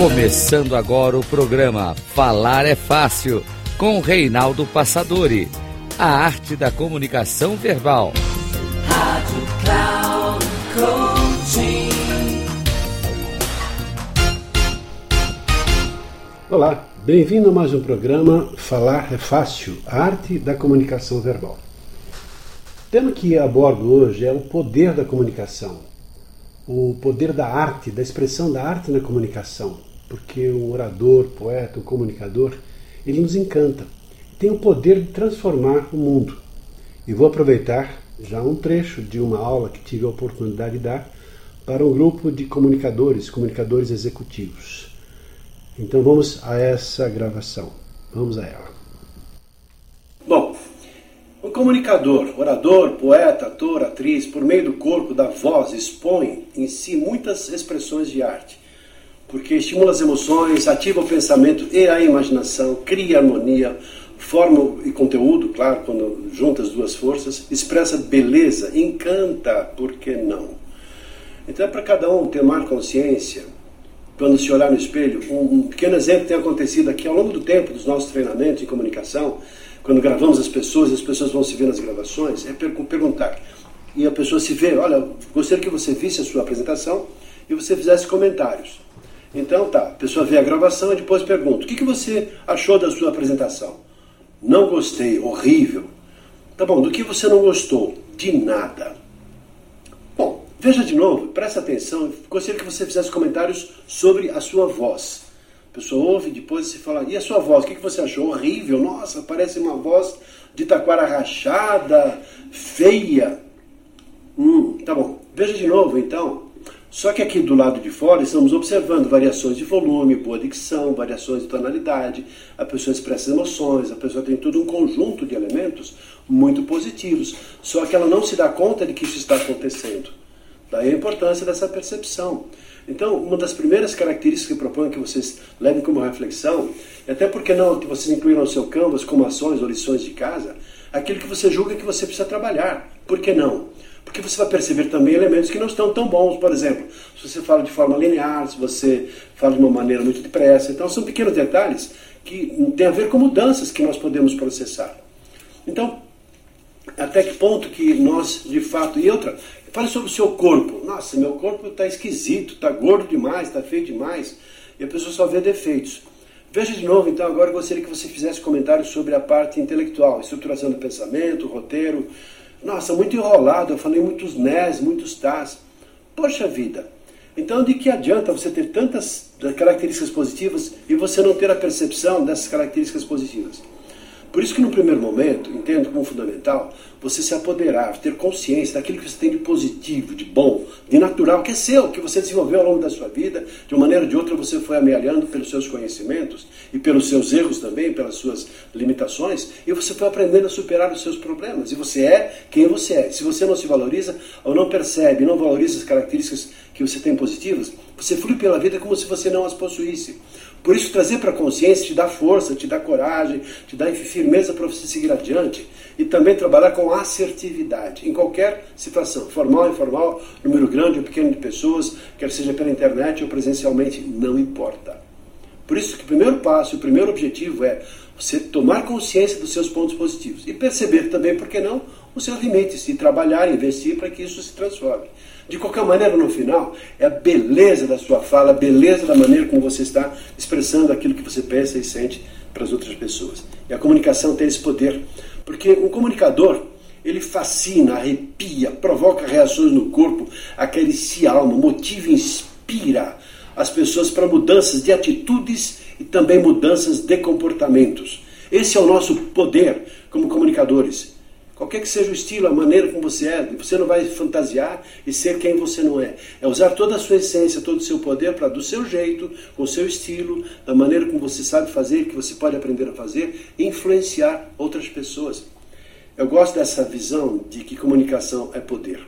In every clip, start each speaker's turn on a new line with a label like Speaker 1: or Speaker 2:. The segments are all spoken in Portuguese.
Speaker 1: Começando agora o programa Falar é Fácil, com Reinaldo Passadori. A arte da comunicação verbal. Rádio Cloud Coaching.
Speaker 2: Olá, bem-vindo a mais um programa Falar é Fácil, a arte da comunicação verbal. O tema que abordo hoje é o poder da comunicação, o poder da arte, da expressão da arte na comunicação porque o orador, poeta, o comunicador, ele nos encanta. Tem o poder de transformar o mundo. E vou aproveitar já um trecho de uma aula que tive a oportunidade de dar para um grupo de comunicadores, comunicadores executivos. Então vamos a essa gravação. Vamos a ela.
Speaker 3: Bom, um comunicador, orador, poeta, ator, atriz, por meio do corpo, da voz, expõe em si muitas expressões de arte porque estimula as emoções, ativa o pensamento e a imaginação, cria harmonia, forma e conteúdo, claro, quando junta as duas forças, expressa beleza, encanta, por que não? Então é para cada um ter mais consciência, quando se olhar no espelho, um, um pequeno exemplo tem acontecido aqui ao longo do tempo dos nossos treinamentos em comunicação, quando gravamos as pessoas, as pessoas vão se ver nas gravações, é perguntar. E a pessoa se vê, olha, gostaria que você visse a sua apresentação e você fizesse comentários. Então tá, a pessoa vê a gravação e depois pergunta: o que, que você achou da sua apresentação? Não gostei, horrível. Tá bom, do que você não gostou? De nada. Bom, veja de novo, presta atenção. Gostaria que você fizesse comentários sobre a sua voz. A pessoa ouve, depois se fala: e a sua voz? O que, que você achou? Horrível, nossa, parece uma voz de taquara rachada, feia. Hum, tá bom. Veja de novo então só que aqui do lado de fora estamos observando variações de volume, boa dicção, variações de tonalidade, a pessoa expressa emoções, a pessoa tem todo um conjunto de elementos muito positivos. Só que ela não se dá conta de que isso está acontecendo. Daí a importância dessa percepção. Então, uma das primeiras características que proponho que vocês levem como reflexão, e até porque não que vocês incluíram no seu canvas como ações ou lições de casa, aquilo que você julga que você precisa trabalhar. Por que não? Porque você vai perceber também elementos que não estão tão bons. Por exemplo, se você fala de forma linear, se você fala de uma maneira muito depressa. Então, são pequenos detalhes que têm a ver com mudanças que nós podemos processar. Então, até que ponto que nós, de fato. E outra, fale sobre o seu corpo. Nossa, meu corpo está esquisito, está gordo demais, está feio demais. E a pessoa só vê defeitos. Veja de novo, então, agora eu gostaria que você fizesse comentários sobre a parte intelectual, estruturação do pensamento, roteiro, nossa, muito enrolado, eu falei muitos nés, muitos tás. Poxa vida. Então, de que adianta você ter tantas características positivas e você não ter a percepção dessas características positivas? Por isso que no primeiro momento, entendo como fundamental, você se apoderar, ter consciência daquilo que você tem de positivo, de bom, de natural, que é seu, que você desenvolveu ao longo da sua vida, de uma maneira ou de outra você foi amealhando pelos seus conhecimentos e pelos seus erros também, pelas suas limitações, e você foi aprendendo a superar os seus problemas. E você é quem você é. Se você não se valoriza ou não percebe, não valoriza as características que você tem positivas, você flui pela vida como se você não as possuísse. Por isso, trazer para a consciência te dá força, te dá coragem, te dá firmeza para você seguir adiante e também trabalhar com assertividade em qualquer situação, formal, informal, número grande ou pequeno de pessoas, quer seja pela internet ou presencialmente, não importa. Por isso que o primeiro passo, o primeiro objetivo é você tomar consciência dos seus pontos positivos e perceber também, por que não, os seus limites e trabalhar, investir para que isso se transforme. De qualquer maneira, no final, é a beleza da sua fala, a beleza da maneira como você está expressando aquilo que você pensa e sente para as outras pessoas. E a comunicação tem esse poder, porque um comunicador, ele fascina, arrepia, provoca reações no corpo, acaricia a alma, motiva e inspira as pessoas para mudanças de atitudes e também mudanças de comportamentos. Esse é o nosso poder como comunicadores. Qualquer que seja o estilo, a maneira como você é, você não vai fantasiar e ser quem você não é. É usar toda a sua essência, todo o seu poder para, do seu jeito, com o seu estilo, da maneira como você sabe fazer, que você pode aprender a fazer, influenciar outras pessoas. Eu gosto dessa visão de que comunicação é poder.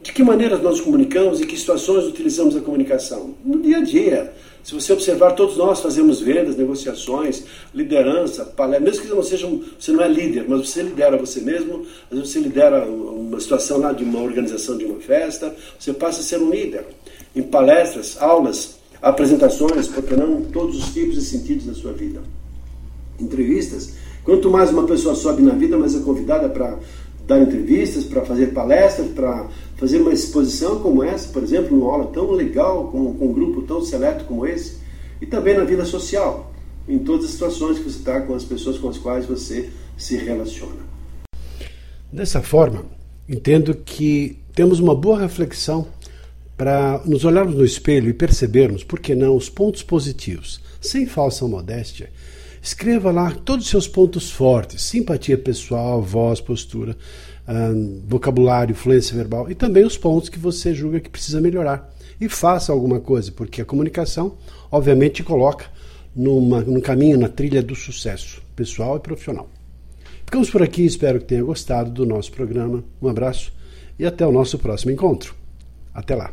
Speaker 3: De que maneira nós comunicamos e que situações utilizamos a comunicação? No dia a dia. Se você observar, todos nós fazemos vendas, negociações, liderança, palestra, mesmo que não seja, você não é líder, mas você lidera você mesmo, às vezes você lidera uma situação lá de uma organização de uma festa, você passa a ser um líder. Em palestras, aulas, apresentações, porque não todos os tipos e sentidos da sua vida. Entrevistas, quanto mais uma pessoa sobe na vida, mais é convidada para dar entrevistas, para fazer palestras, para fazer uma exposição como essa, por exemplo, numa aula tão legal, com, com um grupo tão seleto como esse, e também na vida social, em todas as situações que você está com as pessoas com as quais você se relaciona.
Speaker 2: Dessa forma, entendo que temos uma boa reflexão para nos olharmos no espelho e percebermos, por que não, os pontos positivos, sem falsa modéstia. Escreva lá todos os seus pontos fortes: simpatia pessoal, voz, postura, vocabulário, fluência verbal e também os pontos que você julga que precisa melhorar. E faça alguma coisa, porque a comunicação, obviamente, coloca numa, num caminho, na trilha do sucesso pessoal e profissional. Ficamos por aqui, espero que tenha gostado do nosso programa. Um abraço e até o nosso próximo encontro. Até lá.